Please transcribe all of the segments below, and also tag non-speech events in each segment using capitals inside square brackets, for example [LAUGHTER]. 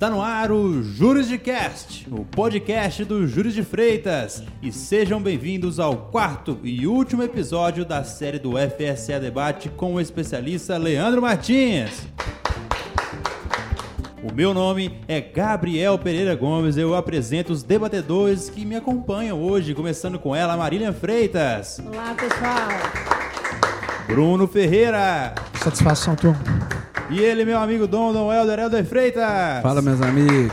Está no ar o Juros de Cast, o podcast do Juros de Freitas. E sejam bem-vindos ao quarto e último episódio da série do FSA Debate com o especialista Leandro Martins. O meu nome é Gabriel Pereira Gomes. Eu apresento os debatedores que me acompanham hoje, começando com ela, Marília Freitas. Olá, pessoal. Bruno Ferreira. Satisfação, turma. E ele, meu amigo Dom Dom Helder Helder Freitas. Fala, meus amigos.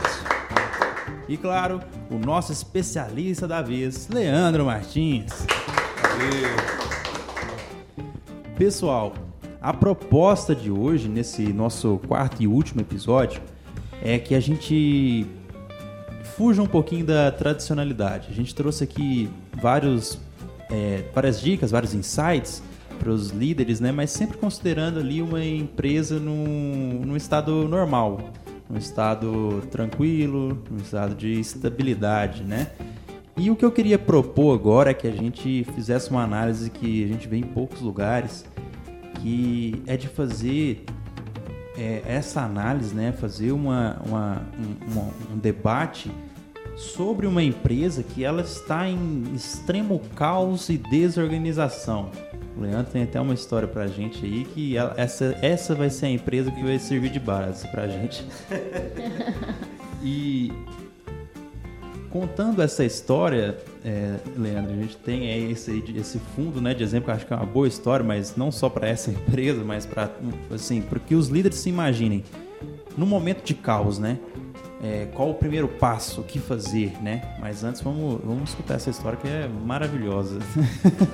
E claro, o nosso especialista da vez, Leandro Martins. Pessoal, a proposta de hoje, nesse nosso quarto e último episódio, é que a gente fuja um pouquinho da tradicionalidade. A gente trouxe aqui vários, é, várias dicas, vários insights para os líderes, né? Mas sempre considerando ali uma empresa num, num estado normal, num estado tranquilo, num estado de estabilidade, né? E o que eu queria propor agora é que a gente fizesse uma análise que a gente vê em poucos lugares, que é de fazer é, essa análise, né? Fazer uma, uma, um, um debate sobre uma empresa que ela está em extremo caos e desorganização. O Leandro tem até uma história pra gente aí que ela- essa, essa vai ser a empresa que vai servir de base pra gente. [LAUGHS] e contando essa história, é, Leandro, a gente tem aí esse, esse fundo né, de exemplo que eu acho que é uma boa história, mas não só para essa [LAUGHS] empresa, mas para assim, que os líderes se imaginem no momento de caos, né? É, qual o primeiro passo, o que fazer, né? Mas antes vamos, vamos escutar essa história que é maravilhosa.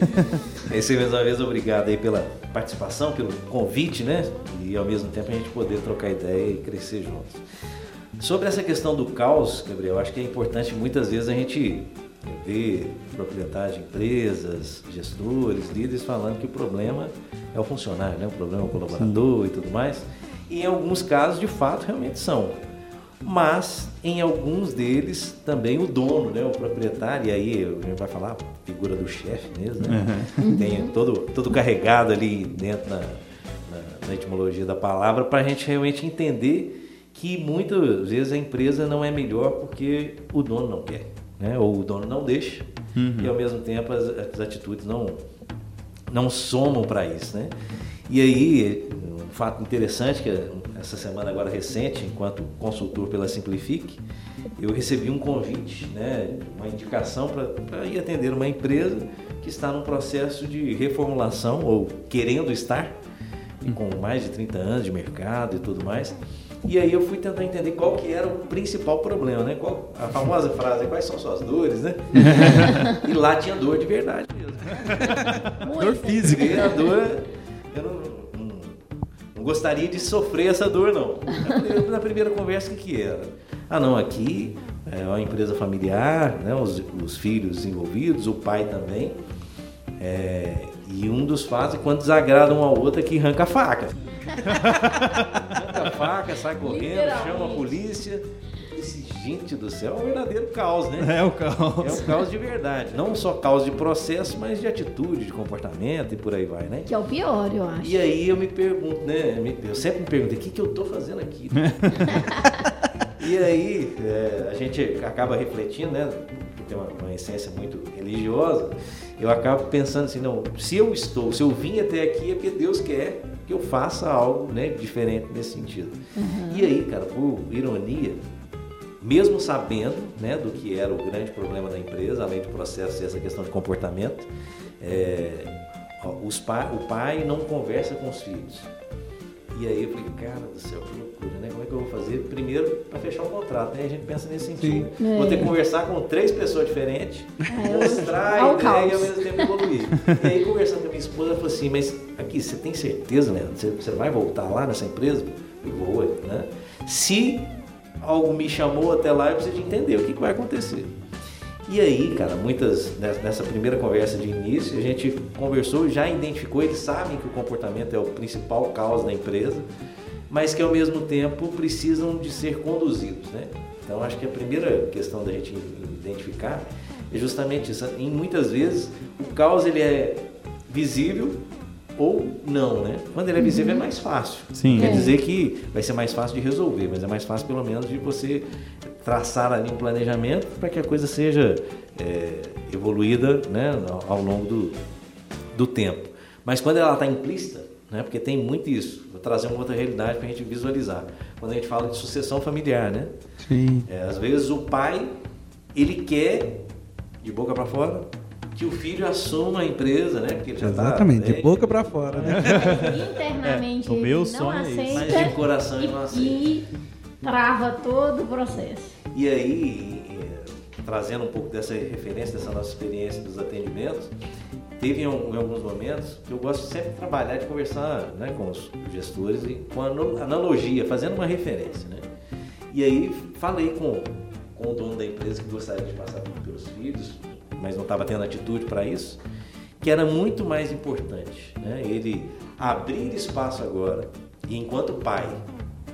[LAUGHS] Esse mais uma vez obrigado aí pela participação, pelo convite, né? E ao mesmo tempo a gente poder trocar ideia e crescer juntos. Sobre essa questão do caos, Gabriel, acho que é importante muitas vezes a gente ver proprietários de empresas, gestores, líderes falando que o problema é o funcionário, né? O problema é o colaborador e tudo mais. E em alguns casos, de fato, realmente são. Mas em alguns deles também o dono, né, o proprietário, e aí a gente vai falar a figura do chefe mesmo, né? Tem todo, todo carregado ali dentro na, na, na etimologia da palavra para a gente realmente entender que muitas vezes a empresa não é melhor porque o dono não quer, né? ou o dono não deixa, e ao mesmo tempo as, as atitudes não, não somam para isso, né? E aí, fato interessante que essa semana agora recente, enquanto consultor pela Simplifique, eu recebi um convite, né, uma indicação para ir atender uma empresa que está num processo de reformulação ou querendo estar, e com mais de 30 anos de mercado e tudo mais. E aí eu fui tentar entender qual que era o principal problema, né? Qual, a famosa frase, quais são suas dores, né? [LAUGHS] e lá tinha dor de verdade mesmo. Dor física. E a dor, gostaria de sofrer essa dor, não. Na- primeira conversa, o que, que era? Ah, não, aqui é uma empresa familiar, né, os, os filhos envolvidos, o pai também. É, e um dos fatos é quando desagrada um ao outro é que arranca a faca. [LAUGHS] arranca a faca, sai correndo, chama a polícia. Esse, gente do céu, é um verdadeiro caos, né? É o caos. É um caos de verdade. Não só caos de processo, mas de atitude, de comportamento e por aí vai, né? Que é o pior, eu acho. E aí eu me pergunto, né? Eu sempre me perguntei, o que, que eu tô fazendo aqui? [LAUGHS] e aí é, a gente acaba refletindo, né? Tem uma, uma essência muito religiosa. Eu acabo pensando assim, não, se eu estou, se eu vim até aqui é porque Deus quer que eu faça algo né, diferente nesse sentido. E aí, cara, por ironia, mesmo sabendo né, do que era o grande problema da empresa, além do processo e essa questão de comportamento, é, ó, os pa- o pai não conversa com os filhos. E aí eu falei, cara do céu, que loucura, né? Como é que eu vou fazer? Primeiro, para fechar o contrato, né? A gente pensa nesse sentido. É. Vou ter que conversar com três pessoas diferentes, É, mostrar ao a ideia e ao mesmo tempo evoluir. e aí, conversando com a minha esposa, ela falou assim, mas aqui, você tem certeza, Leandro? Você, você vai voltar lá nessa empresa? Eu vou, né? Se algo me chamou até lá, eu preciso de entender o que, que vai acontecer. E aí, cara, muitas nessa- primeira conversa de início, a gente conversou, já identificou, eles sabem que o comportamento é o principal causa da empresa, mas que ao mesmo tempo precisam de ser conduzidos, né? Então, acho que a primeira questão da gente identificar é justamente isso. Em muitas vezes, o caos ele é visível, ou não, né? Quando ele é visível é mais fácil. Sim. Quer É. dizer que vai ser mais fácil de resolver, mas é mais fácil pelo menos de você traçar ali um planejamento para que a coisa seja é, evoluída né, ao, ao longo do, do tempo. Mas quando ela está implícita, né, porque tem muito isso, vou trazer uma outra realidade para a gente visualizar. Quando a gente fala de sucessão familiar, né? Sim. É, às vezes o pai ele quer de boca para fora que o filho assuma a empresa, né? Porque ele já tá Exatamente, de velho, boca pra fora, né? Internamente É, o meu sonho não é aceita Mas de coração ele não aceita. e, e trava todo o processo. E aí, eh, trazendo um pouco dessa referência, dessa nossa experiência dos atendimentos, teve em, al- em alguns momentos que eu gosto sempre de trabalhar, de conversar né, com os gestores e com analogia, fazendo uma referência. Né? E aí falei com, com o dono da empresa que gostaria de passar tudo pelos filhos, mas não estava tendo atitude para isso, que era muito mais importante né? ele abrir espaço agora, e enquanto pai,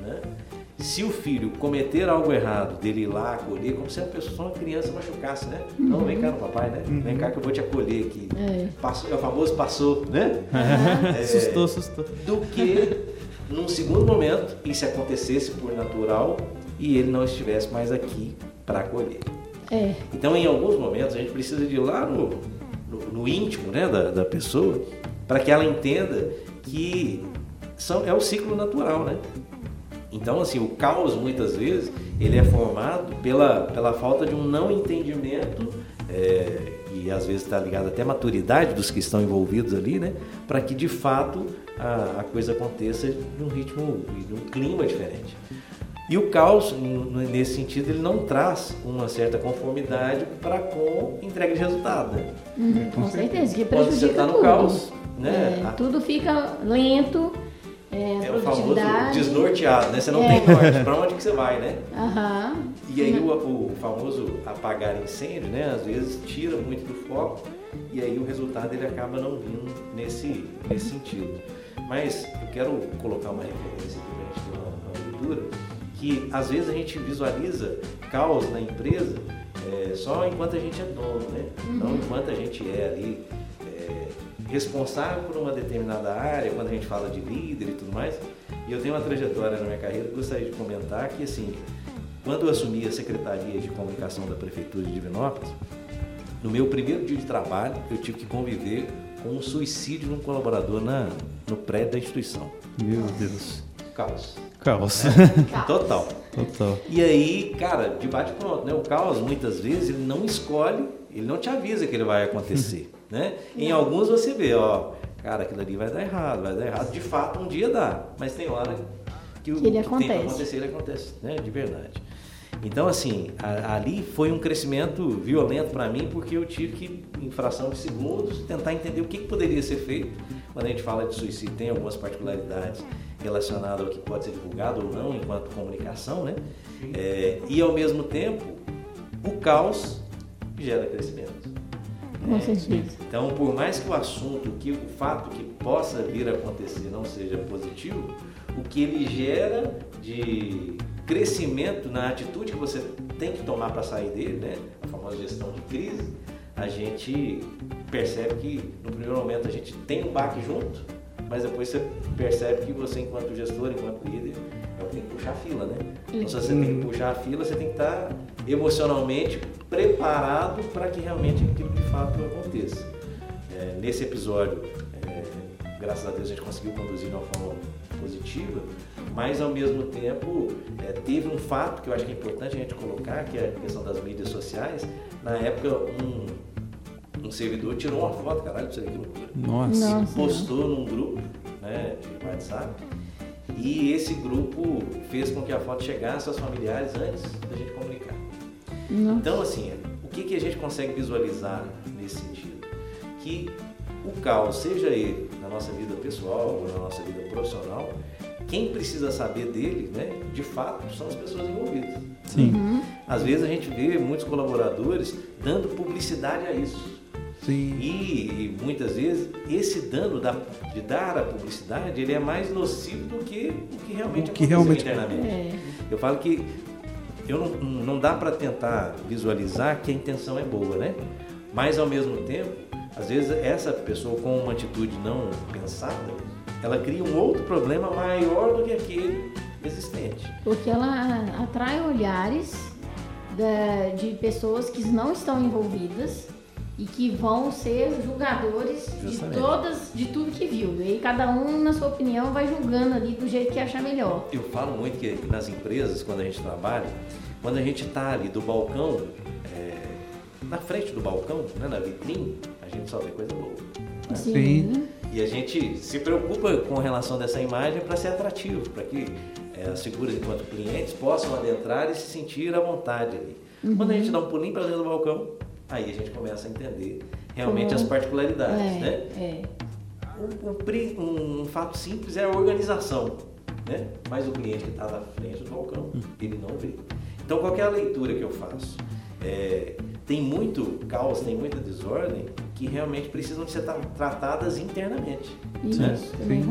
né? se o filho cometer algo errado, dele ir lá acolher, como se a pessoa, só uma criança machucasse, né? Não, vem cá no papai, né? Vem cá que eu vou te acolher aqui. É. Passou, é o famoso passou, né? É, Assustou, assustou. do que num segundo momento isso acontecesse por natural e ele não estivesse mais aqui para acolher. É. Então, em alguns momentos, a gente precisa de ir lá no, no, no íntimo né, da, da pessoa para que ela entenda que são, é o ciclo natural, né? Então, assim, o caos, muitas vezes, ele é formado pela, pela falta de um não entendimento, é, e às vezes está ligado até à maturidade dos que estão envolvidos ali, né? Para que, de fato, a, a coisa aconteça num ritmo e num clima diferente. E o caos, nesse sentido, ele não traz uma certa conformidade para com entrega de resultado, né? Uhum, com certeza, que Quando você prejudica está no tudo. caos, né? É, a- tudo fica lento, é, a é o famoso desnorteado, né? Você não É. tem norte, para onde que você vai, né? Aham. E aí o, o famoso apagar incêndio, né? Às vezes tira muito do foco e aí o resultado ele acaba não vindo nesse, nesse sentido. Mas eu quero colocar uma referência aqui para a gente ter uma, uma leitura que às vezes a gente visualiza caos na empresa é, só enquanto a gente é dono, né? Não enquanto a gente é ali é, responsável por uma determinada área, quando a gente fala de líder e tudo mais. E eu tenho uma trajetória na minha carreira que gostaria de comentar que assim, quando eu assumi a Secretaria de Comunicação da Prefeitura de Divinópolis, no meu primeiro dia de trabalho, eu tive que conviver com um suicídio de um colaborador na, no prédio da instituição. Meu Deus. Caos. Caos. Caos. [LAUGHS] Total. Total. E aí, cara, de bate pronto, né? O caos, muitas vezes, ele não escolhe, ele não te avisa que ele vai acontecer, né? Em alguns você vê, ó, cara, aquilo ali vai dar errado, vai dar errado. De fato, um dia dá, mas tem hora que o Que ele que tem que acontece. acontecer, ele acontece, né? De verdade. Então, assim, a- ali foi um crescimento violento para mim, porque eu tive que, em fração de segundos, tentar entender o que, que poderia ser feito. Quando a gente fala de suicídio, tem algumas particularidades relacionadas ao que pode ser divulgado ou não, enquanto comunicação, né? É, e, ao mesmo tempo, o caos gera crescimento. Com É, certeza. então, por mais que o assunto, que o fato que possa vir a acontecer não seja positivo, o que ele gera de crescimento na atitude que você tem que tomar para sair dele, né? A famosa gestão de crise, a gente percebe que no primeiro momento a gente tem um baque junto, mas depois você percebe que você, enquanto gestor, enquanto líder, é o que tem que puxar a fila, né? Então, se você tem que puxar a fila, você tem que estar emocionalmente preparado para que realmente aquilo de fato aconteça. É, nesse episódio, é, graças a Deus, a gente conseguiu conduzir de uma forma positiva, mas ao mesmo tempo é, teve um fato que eu acho que é importante a gente colocar, que é a questão das mídias sociais. Na época, um, um servidor tirou uma foto, caralho, pra você ver que loucura Nossa. Nossa. postou num grupo né, de WhatsApp e esse grupo fez com que a foto chegasse aos familiares antes da gente comunicar. Não. Então, assim, o que, que a gente consegue visualizar nesse sentido? Que o caos, seja ele na nossa vida pessoal ou na nossa vida profissional, quem precisa saber dele, né, de fato, são as pessoas envolvidas. Sim. Às vezes a gente vê muitos colaboradores dando publicidade a isso. Sim. E, e muitas vezes esse dano da- de dar a publicidade ele é mais nocivo do que o que realmente O que aconteceu realmente- internamente. É. Eu falo que eu não, não dá para tentar visualizar que a intenção é boa, né? Mas ao mesmo tempo às vezes essa pessoa com uma atitude não pensada, ela cria um outro problema maior do que aquele existente. Porque ela atrai olhares da- de pessoas que não estão envolvidas e que vão ser julgadores de Justamente. todas, de tudo que viu. E aí cada um, na sua opinião, vai julgando ali do jeito que achar melhor. Eu falo muito que nas empresas, quando a gente trabalha, quando a gente está ali do balcão, é, na frente do balcão, né, na vitrine, a gente só vê coisa boa. né? Sim. Sim. E a gente se preocupa com relação dessa imagem para ser atrativo, para que é, as figuras enquanto clientes possam adentrar e se sentir à vontade ali. Quando a gente dá um pulinho para dentro do balcão, aí a gente começa a entender realmente Como- as particularidades, né? É, é. Um, um um fato simples é a organização, né? Mas o cliente que está na frente do balcão, ele não vê. Então, qual é a leitura que eu faço? É, tem muito caos, tem muita desordem que realmente precisam de ser tra- tratadas internamente. Isso, né?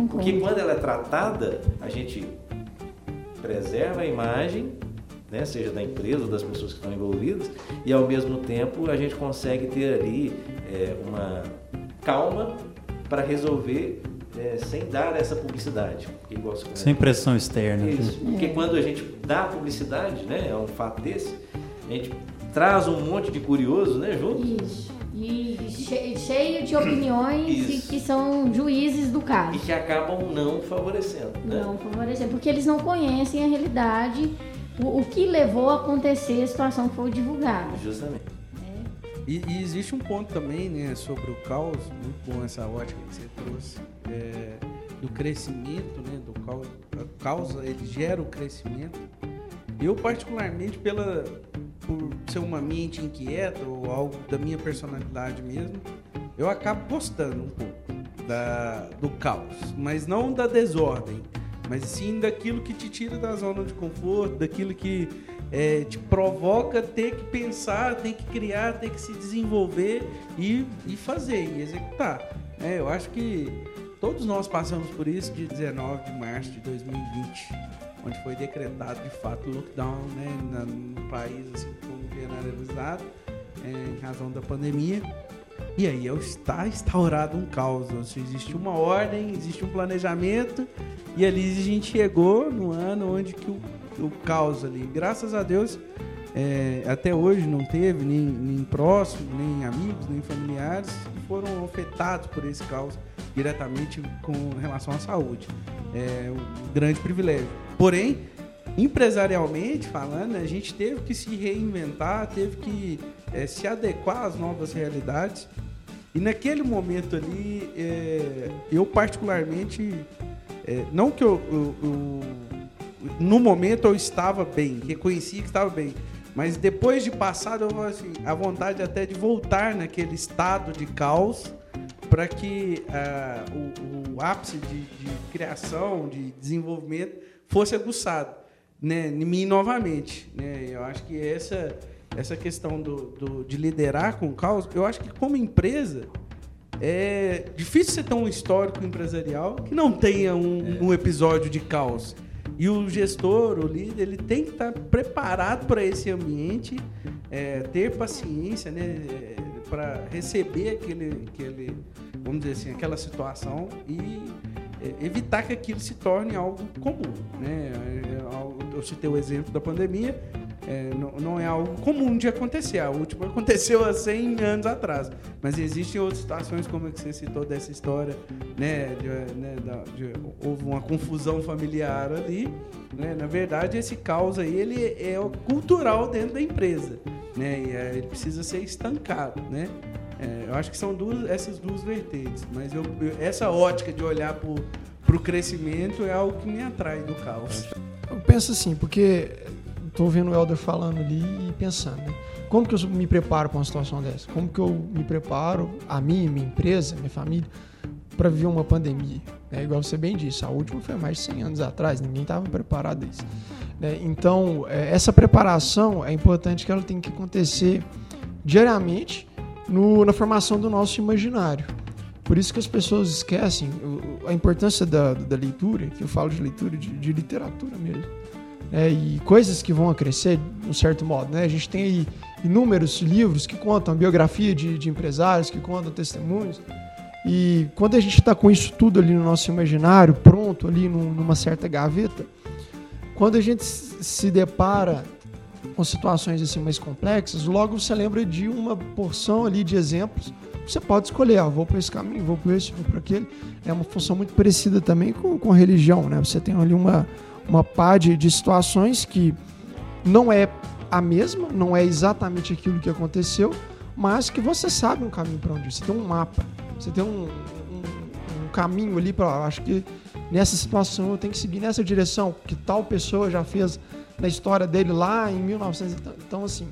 Porque quando ela é tratada, a gente preserva a imagem, né, seja da empresa ou das pessoas que estão envolvidas, e ao mesmo tempo a gente consegue ter ali é, uma calma para resolver é, sem dar essa publicidade. Sem pressão externa. né? isso. Porque quando a gente dá publicidade, né, é um fato desse, a gente traz um monte de curioso, né, junto. Isso. E che- cheio de opiniões e que são juízes do E caso. que acabam não favorecendo, né? Não favorecendo, porque eles não conhecem a realidade, o, o que levou a acontecer a situação que foi divulgada. Justamente. E, e existe um ponto também, né, sobre o caos, muito bom essa ótica que você trouxe, é, do crescimento, né, do caos. A causa, ele gera o crescimento. Eu, particularmente, pela, por ser uma mente inquieta ou algo da minha personalidade mesmo, eu acabo gostando um pouco da, do caos, mas não da desordem, mas sim daquilo que te tira da zona de conforto, daquilo que é, te provoca ter que pensar, ter que criar, ter que se desenvolver e, e fazer, e executar. É, eu acho que todos nós passamos por isso de 19 de março de 2020, onde foi decretado de fato o lockdown né, no país, assim como generalizado, é, em razão da pandemia. E aí está instaurado um caos. ou seja, Existe uma ordem, existe um planejamento, e ali a gente chegou no ano onde que o, o caos ali, graças a Deus, é, até hoje não teve nem, nem próximo, nem amigos, nem familiares que foram afetados por esse caos diretamente com relação à saúde. É um grande privilégio. Porém, empresarialmente falando, a gente teve que se reinventar, teve que é, se adequar às novas realidades. E naquele momento ali, é, eu particularmente, é, não que eu, eu- eu- no momento eu estava bem, reconhecia que estava bem, mas depois de passado, eu assim, a vontade até de voltar naquele estado de caos para que ah, o, o ápice de, de criação, de desenvolvimento fosse aguçado né, em mim novamente. Né? Eu acho que essa, essa questão do, do- de liderar com o caos, eu acho que como empresa, é difícil você ter um histórico empresarial que não tenha um, um episódio de caos. E o gestor, o líder, ele tem que estar preparado para esse ambiente, é, ter paciência, né, para receber aquele, aquele, vamos dizer assim, aquela situação e é, evitar que aquilo se torne algo comum, né? É, Eu citei o exemplo da pandemia, é, não, não é algo comum de acontecer. A última [LAUGHS] aconteceu há 100 anos atrás. Mas existem outras situações, como a que você citou dessa história, né? de, né, de- houve uma confusão familiar ali. Né? Na verdade, esse caos aí ele é cultural dentro da empresa. Né? E, é, ele precisa ser estancado. Né? É, eu acho que são duas, essas duas vertentes. Mas eu- eu- essa ótica de olhar para o crescimento é algo que me atrai do caos. Eu penso assim, porque estou vendo o Helder falando ali e pensando, né? Como que eu me preparo para uma situação dessa? Como que eu me preparo, a mim, minha empresa, minha família, para viver uma pandemia? né? Igual você bem disse, a última foi mais de 100 anos atrás, ninguém estava preparado a isso. né? Então, é, essa preparação é importante que ela tem que acontecer diariamente no- na formação do nosso imaginário. Por isso que as pessoas esquecem a importância da, da leitura, que eu falo de leitura, de, de literatura mesmo. Né, e coisas que vão a crescer, de um certo modo. Né? A gente tem aí inúmeros livros que contam biografia de, de empresários, que contam testemunhos. E quando a gente está com isso tudo ali no nosso imaginário, pronto ali num, numa certa gaveta, quando a gente se depara com situações assim mais complexas, logo você lembra de uma porção ali de exemplos. Você pode escolher, ah, vou para esse caminho, vou para esse, vou para aquele. É uma função muito parecida também com, com religião, né? Você tem ali uma, uma pá de, de situações que não é a mesma, não é exatamente aquilo que aconteceu, mas que você sabe um caminho para onde ir. Você tem um mapa, você tem um, um, um caminho ali para. Acho que nessa situação eu tenho que seguir nessa direção que tal pessoa já fez na história dele lá em 1900. Então, assim,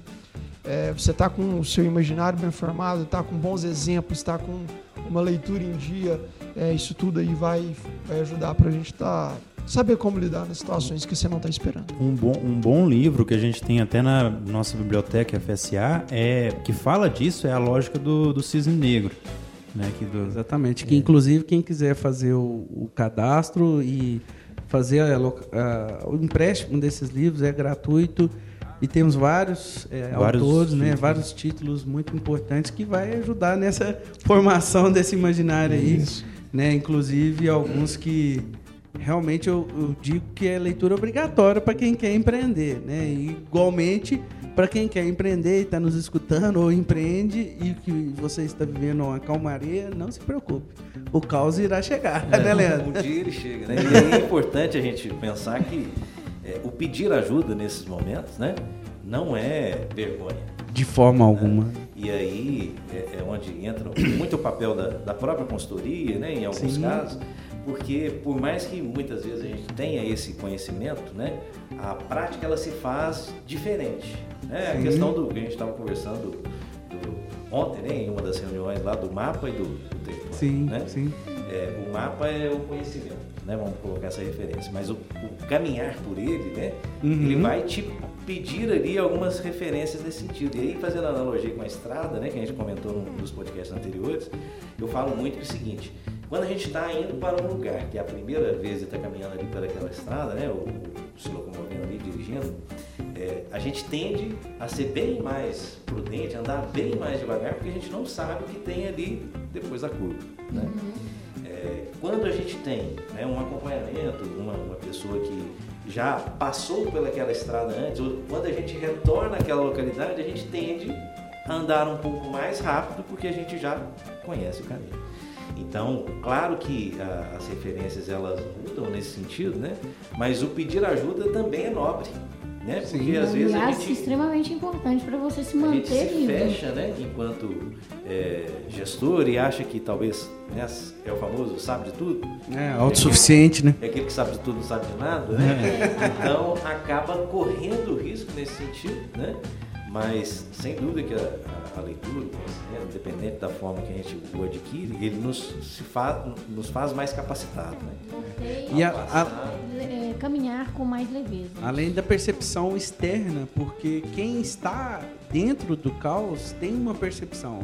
é, você está com o seu imaginário bem formado, está com bons exemplos, está com uma leitura em dia, é, isso tudo aí vai, vai ajudar para a gente estar. Tá, saber como lidar nas situações que você não está esperando. Um bom, um bom livro que a gente tem até na nossa biblioteca FSA é que fala disso é a lógica do, do cisne negro. Né, que do, Exatamente. É. Que inclusive quem quiser fazer o, o cadastro e fazer a, a, o empréstimo desses livros é gratuito e temos vários, é, vários autores, né, vários títulos muito importantes que vai ajudar nessa [LAUGHS] formação desse imaginário aí, Isso. né? Inclusive alguns que realmente eu, eu, digo que é leitura obrigatória para quem quer empreender, né? E, igualmente para quem quer empreender e está nos escutando ou empreende e que você está vivendo uma calmaria, não se preocupe. O caos irá chegar, é, né, Leandro? Um dia ele chega, né? [LAUGHS] E é importante a gente pensar que é, o pedir ajuda nesses momentos, né? Não é vergonha. De forma alguma. Né? E aí é, é, onde entra muito o papel da, da própria consultoria, né? Em alguns Sim. casos porque por mais que muitas vezes a gente tenha esse conhecimento, né, a prática ela se faz diferente. Né? A questão do que a gente estava conversando do, ontem, né, em uma das reuniões lá do mapa e do, do território. Sim, né? sim. É, o mapa é o conhecimento, né? Vamos colocar essa referência. Mas o, o caminhar por ele, né? Uhum. Ele vai te pedir ali algumas referências nesse sentido. E aí, fazendo analogia com a estrada, né? Que a gente comentou num dos podcasts anteriores, eu falo muito o seguinte quando a gente está indo para um lugar, que é a primeira vez está caminhando ali pelaquela estrada, né, ou, se locomovendo ali, dirigindo, é, a gente tende a ser bem mais prudente, andar bem mais devagar, porque a gente não sabe o que tem ali depois da curva. Né? Uhum. É, quando a gente tem né, um acompanhamento, uma, uma pessoa que já passou pelaquela estrada antes, ou quando a gente retorna àquela localidade, a gente tende a andar um pouco mais rápido, porque a gente já conhece o caminho. Então, claro que a, as referências elas mudam nesse sentido, né? Mas o pedir ajuda também é nobre. Né? Porque Sim. às vezes a gente, extremamente importante para você se manter a gente se fecha, né, enquanto é, gestor e acha que talvez né, é o famoso sabe de tudo. É, autossuficiente, né? É aquele que sabe de tudo não sabe de nada, né? É. Então acaba correndo risco nesse sentido, né? Mas sem dúvida que a, a, a leitura, né, independente da forma que a gente o adquire, ele nos, se faz, nos faz mais capacitados. Né? E a, a, é, caminhar com mais leveza. Além da percepção externa, porque quem está dentro do caos tem uma percepção.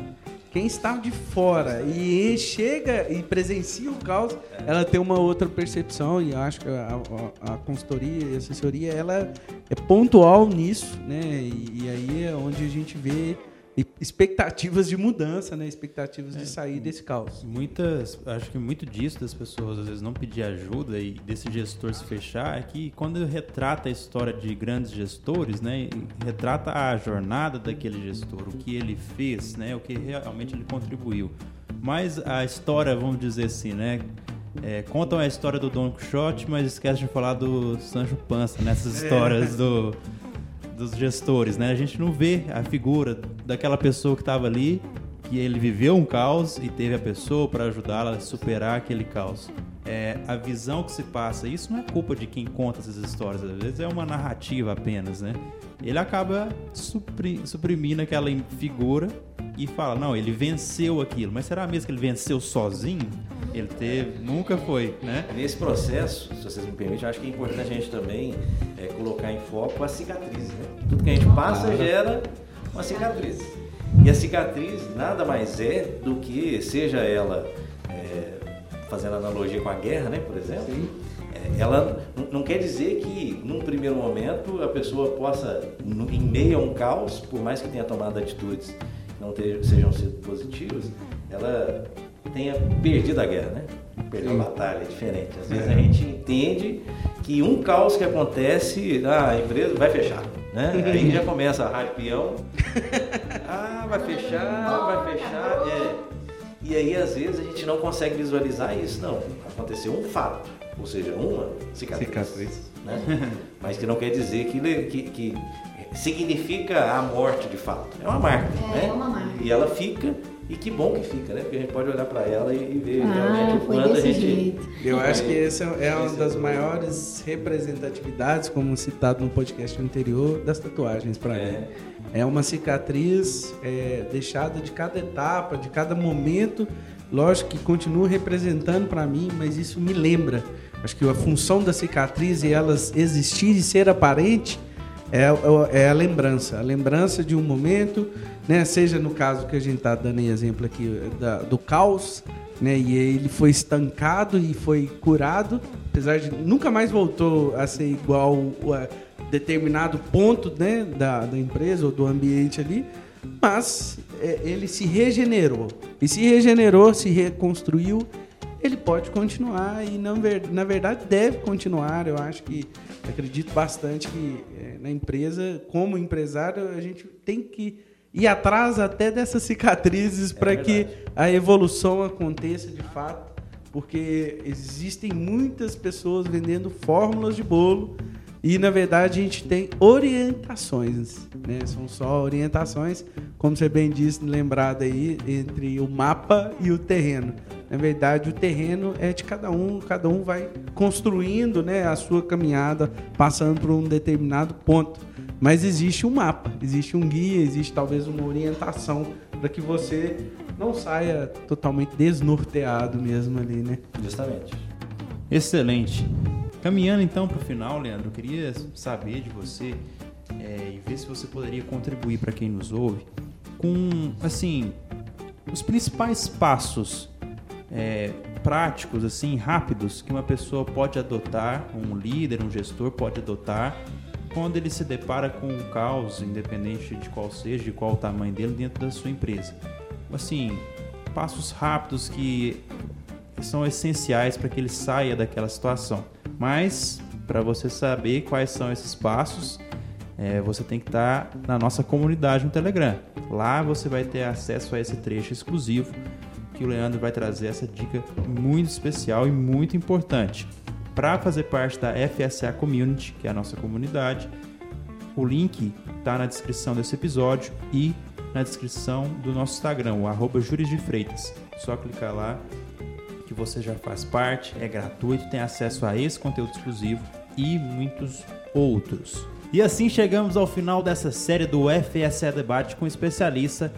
Quem está de fora e chega e presencia o caos, ela tem uma outra percepção e acho que a, a, a consultoria e a assessoria ela é pontual nisso, né? E, e aí é onde a gente vê expectativas de mudança, né? Expectativas é, de sair desse caos. Muitas, acho que muito disso das pessoas às vezes não pedir ajuda e desse gestor se fechar é que quando retrata a história de grandes gestores, né? Retrata a jornada daquele gestor, o que ele fez, né? O que realmente ele contribuiu. Mas a história, vamos dizer assim, né? É, contam a história do Don Quixote, mas esquecem de falar do Sancho Panza nessas é. histórias é. do dos gestores, né? A gente não vê a figura daquela pessoa que estava ali, que ele viveu um caos e teve a pessoa para ajudá-la a superar aquele caos. É, a visão que se passa, isso não é culpa de quem conta essas histórias, às vezes é uma narrativa apenas, né? Ele acaba suprimindo aquela figura e fala, não, ele venceu aquilo, mas será mesmo que ele venceu sozinho? Ele teve, nunca foi, né? Nesse processo, se vocês me permitem, acho que é importante a gente também é, colocar em foco a cicatriz, né? Tudo que a gente passa gera uma cicatriz. E a cicatriz nada mais é do que, seja ela é, fazendo analogia com a guerra, né, por exemplo, é, ela não quer dizer que num primeiro momento a pessoa possa, em meio a um caos, por mais que tenha tomado atitudes não sejam sido positivas, ela tenha perdido a guerra, né? Perdeu a batalha, é diferente. Às vezes a gente entende que um caos que acontece, ah, a empresa vai fechar. Né? [LAUGHS] Aí já começa a rádio peão. Ah, vai fechar, vai fechar. É. E aí, às vezes, a gente não consegue visualizar isso. Não, aconteceu um fato, ou seja, uma cicatriz. cicatriz. Né? Mas que não quer dizer que, que, que significa a morte de fato. É uma marca. É, né? é uma marca. E ela fica e que bom que fica, né? Porque a gente pode olhar para ela e, e ver ah, realmente o quanto a gente. Jeito. Eu acho que essa é uma das maiores representatividades, como citado no podcast anterior, das tatuagens para é. mim. É uma cicatriz é, deixada de cada etapa, de cada momento. Lógico que continua representando para mim, mas isso me lembra. Acho que a função da cicatriz e elas existir e ser aparente é, é, é a lembrança. A lembrança de um momento né? Seja no caso que a gente está dando exemplo aqui da, do caos, né? E ele foi estancado e foi curado, apesar de nunca mais voltou a ser igual a determinado ponto, né? Da, da empresa ou do ambiente ali, mas é, ele se regenerou e se regenerou, se reconstruiu. Ele pode continuar e não, na verdade deve continuar. Eu acho que acredito bastante que na empresa, como empresário, a gente tem que e atrás até dessas cicatrizes é para que a evolução aconteça de fato, porque existem muitas pessoas vendendo fórmulas de bolo e na verdade a gente tem orientações, né? São só orientações, como você bem disse, lembrado aí entre o mapa e o terreno. Na verdade, o terreno é de cada um, cada um vai construindo, né, a sua caminhada, passando por um determinado ponto. Mas existe um mapa, existe um guia, existe talvez uma orientação para que você não saia totalmente desnorteado mesmo ali, né? Justamente. Excelente. Caminhando então para o final, Leandro, eu queria saber de você é, e ver se você poderia contribuir para quem nos ouve com, assim, os principais passos é, práticos, assim, rápidos que uma pessoa pode adotar, um líder, um gestor pode adotar quando ele se depara com um caos, independente de qual seja, de qual o tamanho dele, dentro da sua empresa. Assim, passos rápidos que são essenciais para que ele saia daquela situação. Mas, para você saber quais são esses passos, é, você tem que estar tá na nossa comunidade no Telegram. Lá você vai ter acesso a esse trecho exclusivo que o Leandro vai trazer essa dica muito especial e muito importante. Para fazer parte da FSA Community, que é a nossa comunidade, o link está na descrição desse episódio e na descrição do nosso Instagram, o arroba de Freitas. Só clicar lá que você já faz parte, é gratuito, tem acesso a esse conteúdo exclusivo e muitos outros. E assim chegamos ao final dessa série do FSA Debate com especialista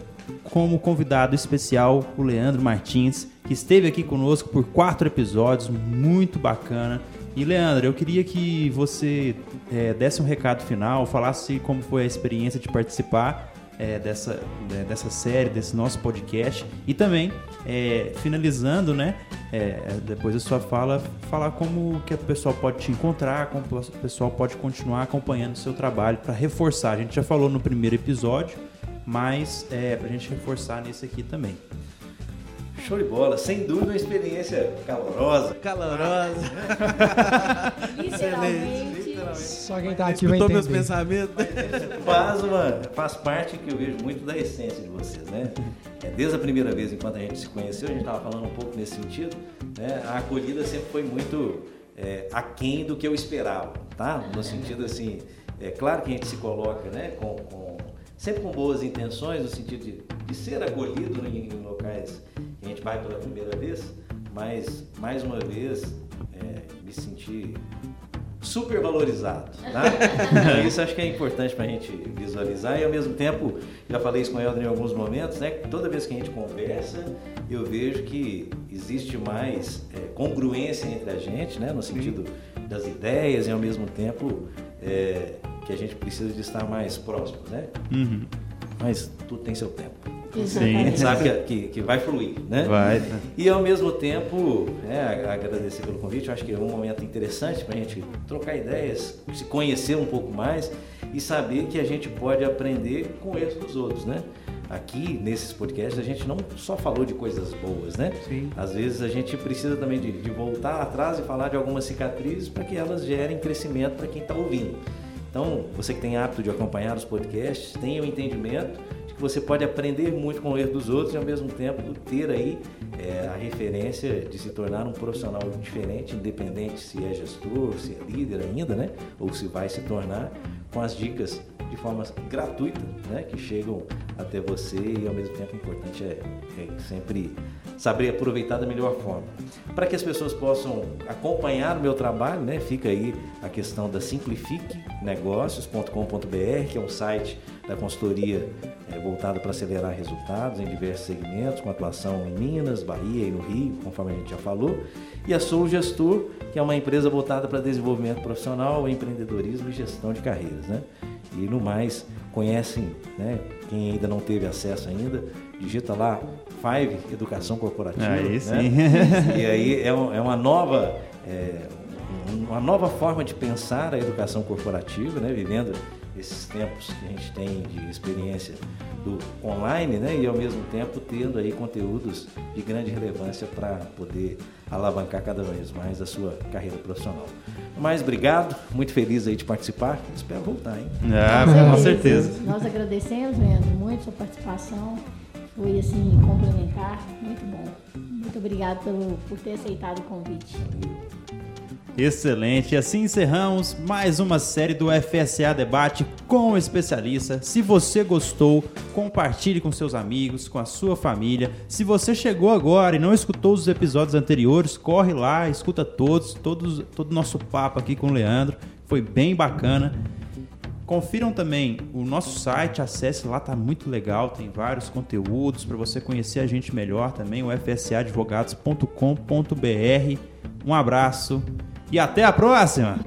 como convidado especial o Leandro Martins, que esteve aqui conosco por quatro episódios, muito bacana. E Leandro, eu queria que você é, desse um recado final, falasse como foi a experiência de participar é, dessa, é, dessa série, desse nosso podcast e também é, finalizando, né, é, depois da sua fala, falar como que o pessoal pode te encontrar, como o pessoal pode continuar acompanhando o seu trabalho para reforçar. A gente já falou no primeiro episódio, mas é, para a gente reforçar nesse aqui também. Show de bola, sem dúvida uma experiência calorosa. Calorosa. [LAUGHS] Literalmente. Só quem tá aqui vai entender. meus pensamentos. [LAUGHS] Faz, uma, faz parte que eu vejo muito da essência de vocês, né? É, desde a primeira vez, enquanto a gente se conheceu, a gente estava falando um pouco nesse sentido, né? A acolhida sempre foi muito é, aquém do que eu esperava, tá? No sentido assim, é claro que a gente se coloca, né? Com, com sempre com boas intenções, no sentido de, de ser acolhido em, em, locais que a gente vai pela primeira vez, mas mais uma vez é, me senti super valorizado. Tá? Então, [LAUGHS] isso acho que é importante para a gente visualizar e ao mesmo tempo, já falei isso com o Helder em alguns momentos, né? toda vez que a gente conversa, eu vejo que existe mais é, congruência entre a gente, né? no sentido das ideias e ao mesmo tempo é, que a gente precisa de estar mais próximo, né? Uhum. Mas tudo tem seu tempo. Exatamente. sabe que, que, que vai fluir, né? Vai. E ao mesmo tempo, né, agradecer pelo convite, eu acho que é um momento interessante para a gente trocar ideias, se conhecer um pouco mais e saber que a gente pode aprender com erros dos outros, né? Aqui nesses podcasts a gente não só falou de coisas boas, né? Sim. Às vezes a gente precisa também de, de voltar atrás e falar de algumas cicatrizes para que elas gerem crescimento para quem está ouvindo. Então, você que tem hábito de acompanhar os podcasts, tenha o entendimento de que você pode aprender muito com o erro dos outros e ao mesmo tempo ter aí é, a referência de se tornar um profissional diferente, independente se é gestor, se é líder ainda, né? Ou se vai se tornar, com as dicas de forma gratuita, né? Que chegam até você e ao mesmo tempo o importante é, é sempre saber aproveitar da melhor forma. Para que as pessoas possam acompanhar o meu trabalho, né? Fica aí a questão da simplifiquenegócios.com.br, que é um site da consultoria é, voltado para acelerar resultados em diversos segmentos, com atuação em Minas, Bahia e no Rio, conforme a gente já falou. E a Sou Gestor, que é uma empresa voltada para desenvolvimento profissional, empreendedorismo e gestão de carreiras, né? E no mais, conhecem, né? Quem ainda não teve acesso ainda, digita lá Five Educação Corporativa. Aí né? sim. E aí é, é uma nova é, um- uma nova forma de pensar a educação corporativa, né? Vivendo esses tempos que a gente tem de experiência do online, né? E ao mesmo tempo tendo aí conteúdos de grande relevância para poder alavancar cada vez mais a sua carreira profissional. Mas obrigado, muito feliz aí de participar. Espero voltar, hein? Ah, com certeza. Nós agradecemos, Leandro, muito sua participação. Foi assim, complementar, muito bom. Muito obrigado pelo, por ter aceitado o convite. Excelente. Assim encerramos mais uma série do FSA Debate com o especialista. Se você gostou, compartilhe com seus amigos, com a sua família. Se você chegou agora e não escutou os episódios anteriores, corre lá, escuta todos, todos todo o nosso papo aqui com o Leandro. Foi bem bacana. Confiram também o nosso site, acesse lá, tá muito legal, tem vários conteúdos para você conhecer a gente melhor também, o fsadvogados.com.br. Um abraço e até a próxima!